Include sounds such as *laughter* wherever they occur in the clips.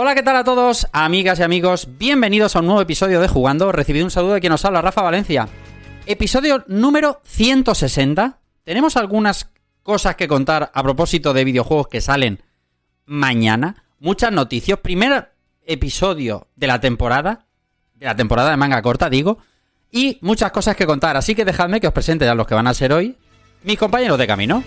Hola, ¿qué tal a todos, amigas y amigos? Bienvenidos a un nuevo episodio de Jugando. Recibid un saludo de quien nos habla, Rafa Valencia. Episodio número 160. Tenemos algunas cosas que contar a propósito de videojuegos que salen mañana. Muchas noticias. Primer episodio de la temporada. De la temporada de manga corta, digo. Y muchas cosas que contar. Así que dejadme que os presente a los que van a ser hoy mis compañeros de camino.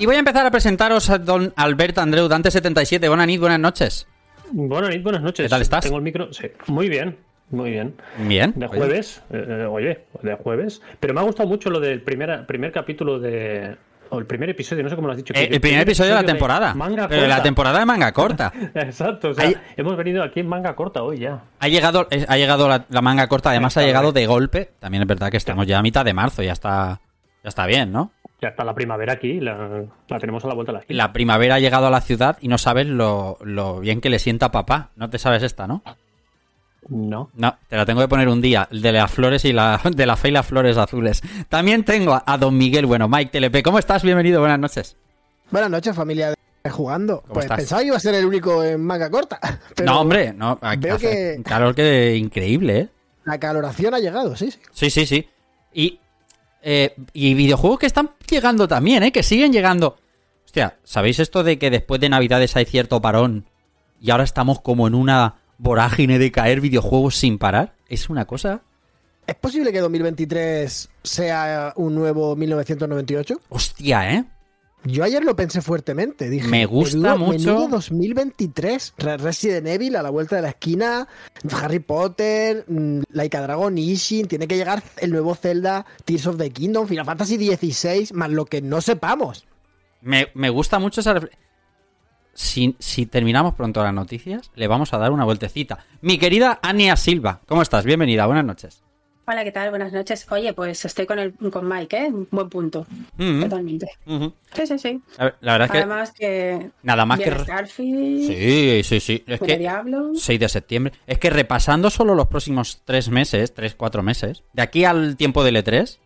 Y voy a empezar a presentaros a don Alberto Andreu Dante77. Buenas noches, buenas noches. Buenas noches, buenas noches. ¿Qué tal estás? Tengo el micro. Sí, muy bien, muy bien. Bien. De jueves, eh, eh, oye, de jueves. Pero me ha gustado mucho lo del primer, primer capítulo de. O el primer episodio, no sé cómo lo has dicho. Eh, el primer episodio de la temporada. Manga de la corta. temporada de manga corta. *laughs* Exacto, o sea, hemos venido aquí en manga corta hoy ya. Ha llegado, ha llegado la, la manga corta, además ha llegado de golpe. También es verdad que estamos ya a mitad de marzo, ya está, ya está bien, ¿no? Ya está la primavera aquí, la, la tenemos a la vuelta de la esquina. La primavera ha llegado a la ciudad y no sabes lo, lo bien que le sienta a papá. No te sabes esta, ¿no? No. No, te la tengo que poner un día, el de las flores y la *laughs* de la fe y las flores azules. También tengo a, a don Miguel, bueno, Mike TLP. ¿Cómo estás? Bienvenido, buenas noches. Buenas noches, familia de Jugando. Pues estás? pensaba que iba a ser el único en manga corta. *laughs* Pero no, hombre, no. aquí veo hace que- un calor que increíble, ¿eh? La caloración ha llegado, sí, sí. Sí, sí, sí. Y, eh, y videojuegos que están llegando también, ¿eh? Que siguen llegando. Hostia, ¿sabéis esto de que después de Navidades hay cierto parón y ahora estamos como en una vorágine de caer videojuegos sin parar? Es una cosa... ¿Es posible que 2023 sea un nuevo 1998? Hostia, ¿eh? Yo ayer lo pensé fuertemente. Dije, Me gusta menudo- mucho- menudo 2023. Re- Resident Evil a la vuelta de la esquina. Harry Potter. mm, Laika Dragon Ishin. Tiene que llegar el nuevo Zelda. Tears of the Kingdom. Final Fantasy XVI. Más lo que no sepamos. Me, me gusta mucho esa... Si, si terminamos pronto las noticias, le vamos a dar una vueltecita. Mi querida Ania Silva, ¿cómo estás? Bienvenida, buenas noches. Hola, ¿qué tal? Buenas noches. Oye, pues estoy con el con Mike, ¿eh? Un buen punto. Mm, Totalmente. ujú. Sí, sí, sí. La, la verdad es que... Además que... Nada más que... Starfield, Sí, sí, sí. Es que... Diablo... 6 de septiembre. Es que repasando solo los próximos 3 meses, 3, 4 meses, de aquí al tiempo del E3,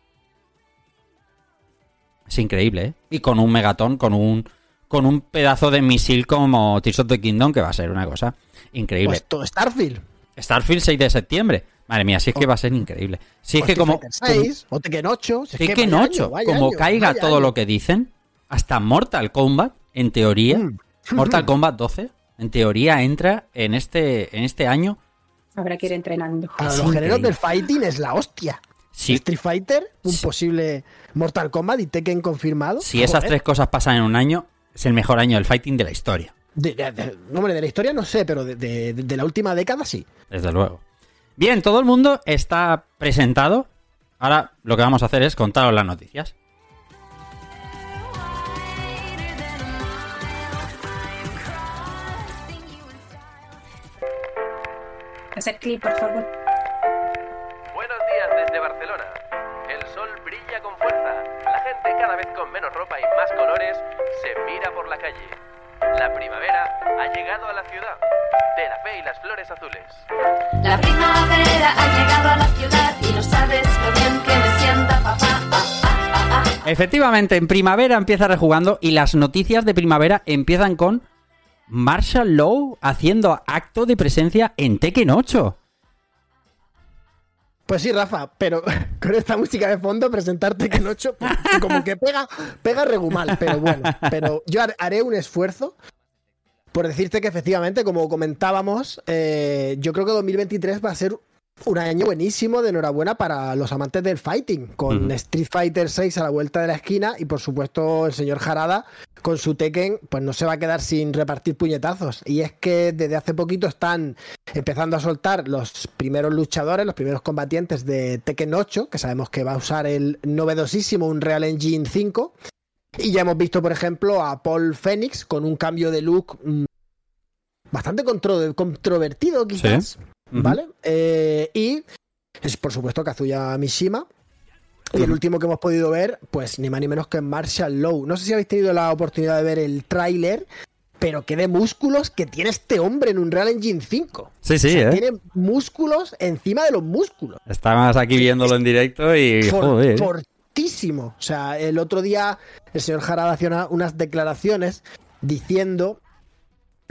es increíble, ¿eh? Y con un megatón, con un con un pedazo de misil como Tears of the Kingdom, que va a ser una cosa increíble. Pues todo Starfield. Starfield 6 de septiembre. Madre mía, si es que va a ser increíble. Si es que como... Street Fighter 6, o Tekken 8. si es que que que vaya nocho, año, vaya como año, caiga todo año. lo que dicen, hasta Mortal Kombat, en teoría, Mm. Mortal *laughs* Kombat 12, en teoría entra en este, en este año. Habrá que ir entrenando. Para los géneros del fighting es la hostia. Si, Street Fighter, un Sí. posible Mortal Kombat y Tekken confirmado. si esas tres cosas pasan en un año, es el mejor año del fighting de la historia, De, de- de- no, hombre, de la historia no sé, pero de, de- de la última década sí. desde luego. Bien, todo el mundo está presentado. Ahora lo que vamos a hacer es contaros las noticias. Hacer clip, por favor. La primavera ha llegado a la ciudad. De la fe y las flores azules. La primavera ha llegado a la ciudad y no sabes lo bien que me sienta papá. Ah, ah, ah, ah. Efectivamente, en primavera empieza rejugando y las noticias de primavera empiezan con Marshall Lowe haciendo acto de presencia en Tekken 8. Pues sí, Rafa, pero *laughs* con esta música de fondo presentarte que noche como que pega, pega regumal, pero bueno, pero yo har- haré un esfuerzo por decirte que efectivamente, como comentábamos, eh, yo creo que 2023 va a ser un año buenísimo de enhorabuena para los amantes del fighting, con. Street Fighter 6 a la vuelta de la esquina y por supuesto el señor Harada con su Tekken, pues no se va a quedar sin repartir puñetazos. Y es que desde hace poquito están empezando a soltar los primeros luchadores, los primeros combatientes de Tekken 8, que sabemos que va a usar el novedosísimo Unreal Engine 5. Y ya hemos visto, por ejemplo, a Paul Phoenix con un cambio de look mm, bastante contro- controvertido, quizás. ¿Vale? Eh, y es, por supuesto, Kazuya Mishima. Y el último que hemos podido ver, pues ni más ni menos que Marshall Lowe. No sé si habéis tenido la oportunidad de ver el tráiler, pero qué de músculos que tiene este hombre en un Real Engine 5. Sí, sí, O sea, ¿eh? Tiene músculos encima de los músculos. Estamos aquí viéndolo en directo y... For- Joder. fortísimo. O sea, el otro día el señor Harada hacía una- unas declaraciones diciendo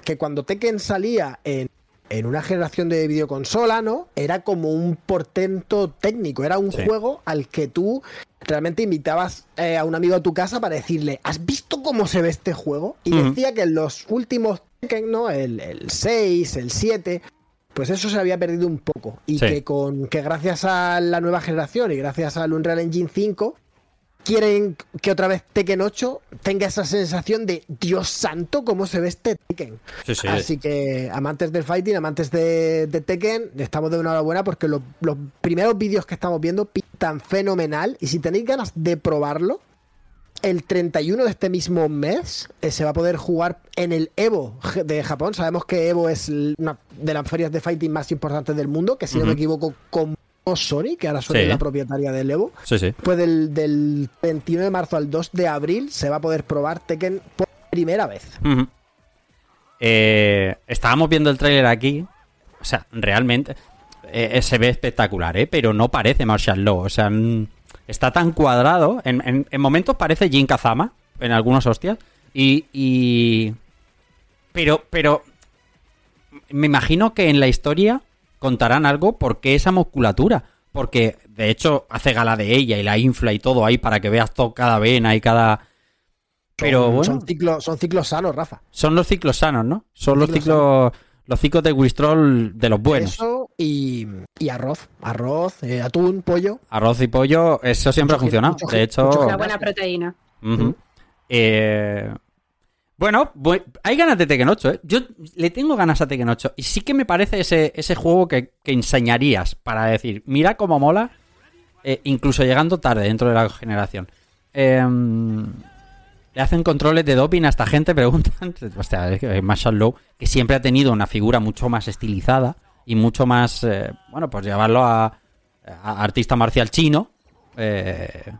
que cuando Tekken salía en, en una generación de videoconsola, ¿no? Era como un portento técnico, era un Sí. juego al que tú realmente invitabas eh, a un amigo a tu casa para decirle, ¿has visto cómo se ve este juego? Y decía que en los últimos ¿no? El, el 6, el 7, pues eso se había perdido un poco. Y Sí. que con que gracias a la nueva generación y gracias al Unreal Engine 5 quieren que otra vez Tekken 8 tenga esa sensación de Dios santo, cómo se ve este Tekken. Sí, sí. Así que amantes del fighting, amantes de, de Tekken, estamos de enhorabuena porque los, los primeros vídeos que estamos viendo pintan fenomenal y si tenéis ganas de probarlo, el 31 de este mismo mes eh, se va a poder jugar en el Evo de Japón. Sabemos que Evo es una de las ferias de fighting más importantes del mundo, que si no me equivoco, con Sony, que ahora Sony Sí. es la propietaria del Evo. Sí, sí. Pues del, del 21 de marzo al 2 de abril se va a poder probar Tekken por primera vez. Eh, estábamos viendo el tráiler aquí. O sea, realmente eh, se ve espectacular, ¿eh? Pero no parece Marshall Law. O sea, está tan cuadrado. En, en- en momentos parece Jin Kazama. En algunos hostias. Y. y- Pero, pero. Me imagino que en la historia contarán algo porque esa musculatura. Porque, de hecho, hace gala de ella y la infla y todo ahí para que veas todo, cada vena y cada. Pero Son- bueno. Son ciclos, son ciclos sanos, Rafa. Son los ciclos sanos, ¿no? Son los Ciclos ciclos, los ciclos de Wistrol de los buenos. Eso y, y arroz. Arroz, eh, atún, pollo. Arroz y pollo, eso siempre ha funcionado. mucho De hecho, Una buena proteína. Eh, bueno, bu- hay ganas de Tekken 8, ¿eh? Yo le tengo ganas a Tekken 8. Y sí que me parece ese, ese juego que, que enseñarías para decir, mira cómo mola, eh, incluso llegando tarde dentro de la generación. Em, le hacen controles de doping a esta gente, *laughs* preguntan. Es que Marshall Lowe, que siempre ha tenido una figura mucho más estilizada y mucho más. eh, bueno, pues llevarlo a, artista marcial chino. eh,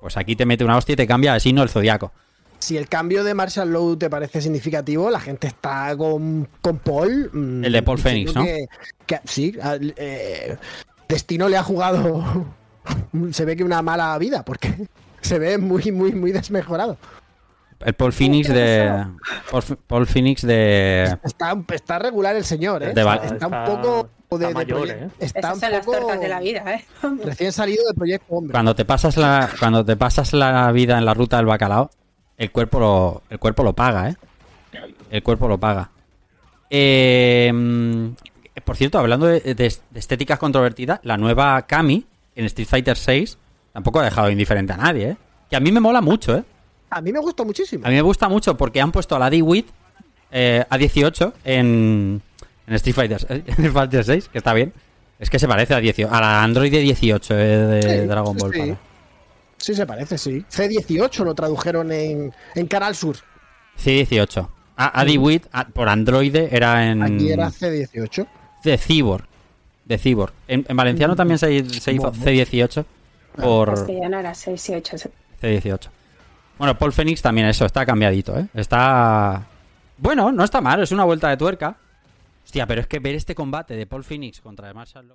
pues aquí te mete una hostia y te cambia de signo el zodiaco. Si el cambio de Marshall Lowe te parece significativo, la gente está con, con Paul. mm, El de Paul Phoenix, ¿no? que- que- sí, eh, Destino le ha jugado. *laughs* se ve que una mala vida, porque *laughs* se ve muy, muy, muy desmejorado. El Paul Phoenix de. Paul, Paul Phoenix de. Está, está regular el señor, ¿eh? De está, Está- un poco de, está de mayor, proye- ¿eh? Está Esas son las tortas de la vida, ¿eh? recién salido del proyecto hombre. Cuando te pasas la. Cuando te pasas la vida en la ruta del bacalao, el cuerpo lo. El cuerpo lo paga, ¿eh? El cuerpo lo paga. Eh, por cierto, hablando de, de- de estéticas controvertidas, la nueva Kami en Street Fighter 6 tampoco ha dejado indiferente a nadie, ¿eh? Que a mí me mola mucho, ¿eh? A mí me gusta muchísimo. A mí me gusta mucho porque han puesto a la D-Wit eh, a 18 en, en Street Fighter, *laughs* en Street Fighter 6, que está bien. Es que se parece a, 18, a la Android 18 eh, de Sí, Dragon Ball. sí. para- Sí, se parece, sí. C18 lo tradujeron en, en Canal Sur. C18. A, Adiwit a- por Android era en. Aquí era C18. De Cyborg. De Cyborg. En, en valenciano también se, se hizo C18 por Castellano era 6 y 8. C18. Bueno, Paul Phoenix también eso, está cambiadito, ¿eh? Está... Bueno, no está mal, es una vuelta de tuerca. Hostia, pero es que ver este combate de Paul Phoenix contra Marshall...